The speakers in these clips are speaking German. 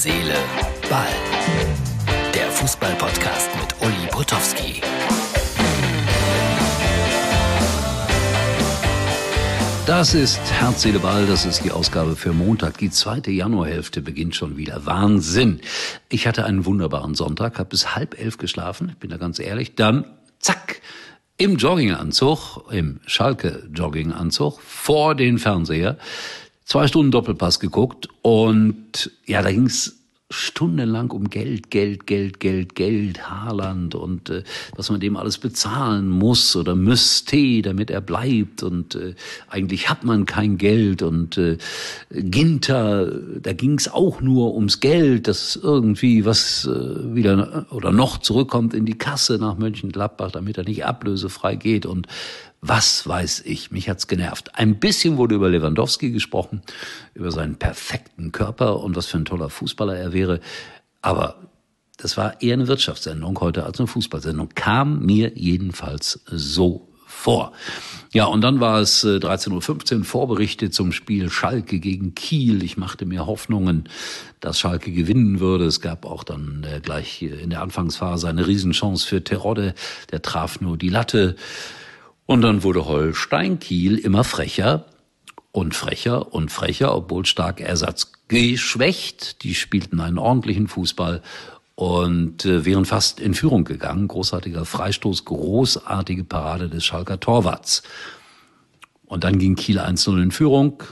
Seele, Ball. Der Fußball-Podcast mit Uli Potowski. Das ist Herz, Seele, Ball. Das ist die Ausgabe für Montag. Die zweite Januarhälfte beginnt schon wieder. Wahnsinn. Ich hatte einen wunderbaren Sonntag, habe bis halb elf geschlafen. Ich bin da ganz ehrlich. Dann, zack, im Jogginganzug, im Schalke-Jogginganzug, vor den Fernseher, zwei Stunden Doppelpass geguckt und ja, da ging's stundenlang um Geld, Geld, Geld, Geld, Geld, Haaland und äh, dass man dem alles bezahlen muss oder müsste, damit er bleibt und äh, eigentlich hat man kein Geld und äh, Ginter, da ging's auch nur ums Geld, dass irgendwie was äh, wieder oder noch zurückkommt in die Kasse nach Mönchengladbach, damit er nicht ablösefrei geht und was weiß ich, mich hat's genervt. Ein bisschen wurde über Lewandowski gesprochen, über seinen perfekten Körper und was für ein toller Fußballer er wäre. Aber das war eher eine Wirtschaftssendung heute als eine Fußballsendung. Kam mir jedenfalls so vor. Ja, und dann war es 13.15 Uhr Vorberichte zum Spiel Schalke gegen Kiel. Ich machte mir Hoffnungen, dass Schalke gewinnen würde. Es gab auch dann äh, gleich in der Anfangsphase eine Riesenchance für Terodde. Der traf nur die Latte. Und dann wurde Holstein Kiel immer frecher und frecher und frecher, obwohl stark Ersatz geschwächt. Die spielten einen ordentlichen Fußball und äh, wären fast in Führung gegangen. Großartiger Freistoß, großartige Parade des Schalker Torwarts. Und dann ging Kiel 1-0 in Führung.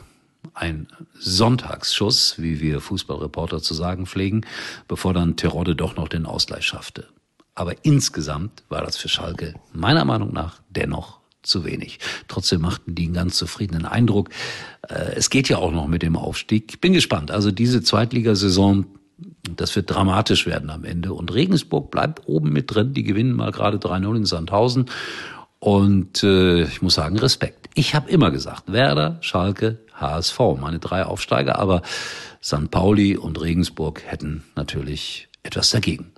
Ein Sonntagsschuss, wie wir Fußballreporter zu sagen pflegen, bevor dann Terodde doch noch den Ausgleich schaffte. Aber insgesamt war das für Schalke meiner Meinung nach dennoch zu wenig. Trotzdem machten die einen ganz zufriedenen Eindruck. Äh, es geht ja auch noch mit dem Aufstieg. Ich bin gespannt. Also diese Zweitligasaison, das wird dramatisch werden am Ende. Und Regensburg bleibt oben mit drin. Die gewinnen mal gerade 3-0 in Sandhausen. Und äh, ich muss sagen, Respekt. Ich habe immer gesagt, Werder, Schalke, HSV, meine drei Aufsteiger, aber St. Pauli und Regensburg hätten natürlich etwas dagegen.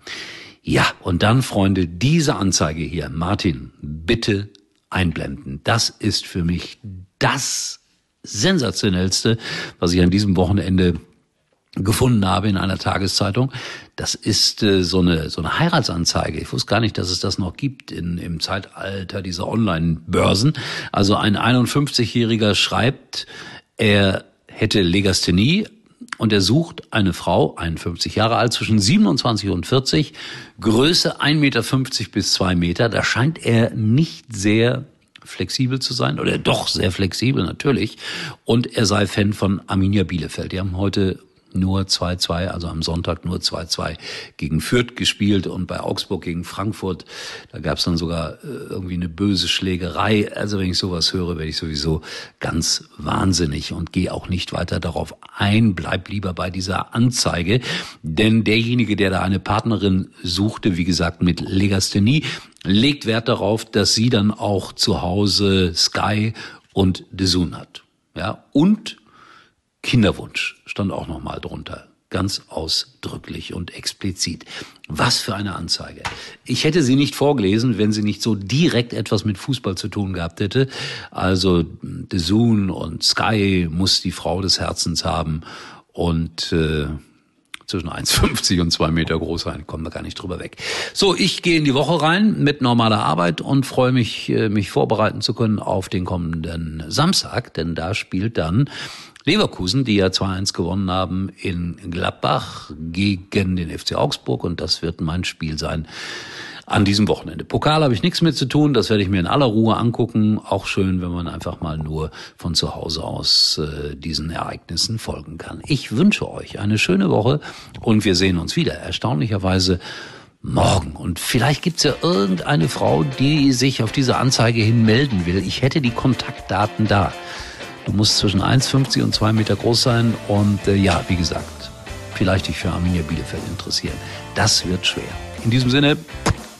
Ja, und dann, Freunde, diese Anzeige hier. Martin, bitte einblenden. Das ist für mich das sensationellste, was ich an diesem Wochenende gefunden habe in einer Tageszeitung. Das ist äh, so eine so eine Heiratsanzeige. Ich wusste gar nicht, dass es das noch gibt in, im Zeitalter dieser Online-Börsen. Also ein 51-Jähriger schreibt, er hätte Legasthenie, und er sucht eine Frau, 51 Jahre alt, zwischen 27 und 40, Größe 1,50 Meter bis 2 Meter. Da scheint er nicht sehr flexibel zu sein, oder doch sehr flexibel natürlich. Und er sei Fan von Arminia Bielefeld. Die haben heute nur 2-2, also am Sonntag nur 2-2 gegen Fürth gespielt und bei Augsburg gegen Frankfurt, da gab es dann sogar äh, irgendwie eine böse Schlägerei. Also wenn ich sowas höre, werde ich sowieso ganz wahnsinnig und gehe auch nicht weiter darauf ein, bleib lieber bei dieser Anzeige, denn derjenige, der da eine Partnerin suchte, wie gesagt mit Legasthenie, legt Wert darauf, dass sie dann auch zu Hause Sky und Zoom hat. Ja, und Kinderwunsch stand auch noch mal drunter. Ganz ausdrücklich und explizit. Was für eine Anzeige. Ich hätte sie nicht vorgelesen, wenn sie nicht so direkt etwas mit Fußball zu tun gehabt hätte. Also The Zoon und Sky muss die Frau des Herzens haben und äh, zwischen 1,50 und 2 Meter groß sein, kommen wir gar nicht drüber weg. So, ich gehe in die Woche rein mit normaler Arbeit und freue mich, äh, mich vorbereiten zu können auf den kommenden Samstag, denn da spielt dann Leverkusen, die ja 2-1 gewonnen haben in Gladbach gegen den FC Augsburg und das wird mein Spiel sein an diesem Wochenende. Pokal habe ich nichts mit zu tun, das werde ich mir in aller Ruhe angucken. Auch schön, wenn man einfach mal nur von zu Hause aus äh, diesen Ereignissen folgen kann. Ich wünsche euch eine schöne Woche und wir sehen uns wieder. Erstaunlicherweise morgen. Und vielleicht gibt's ja irgendeine Frau, die sich auf diese Anzeige hin melden will. Ich hätte die Kontaktdaten da. Du musst zwischen 1,50 und 2 Meter groß sein und äh, ja, wie gesagt, vielleicht dich für Arminia Bielefeld interessieren. Das wird schwer. In diesem Sinne,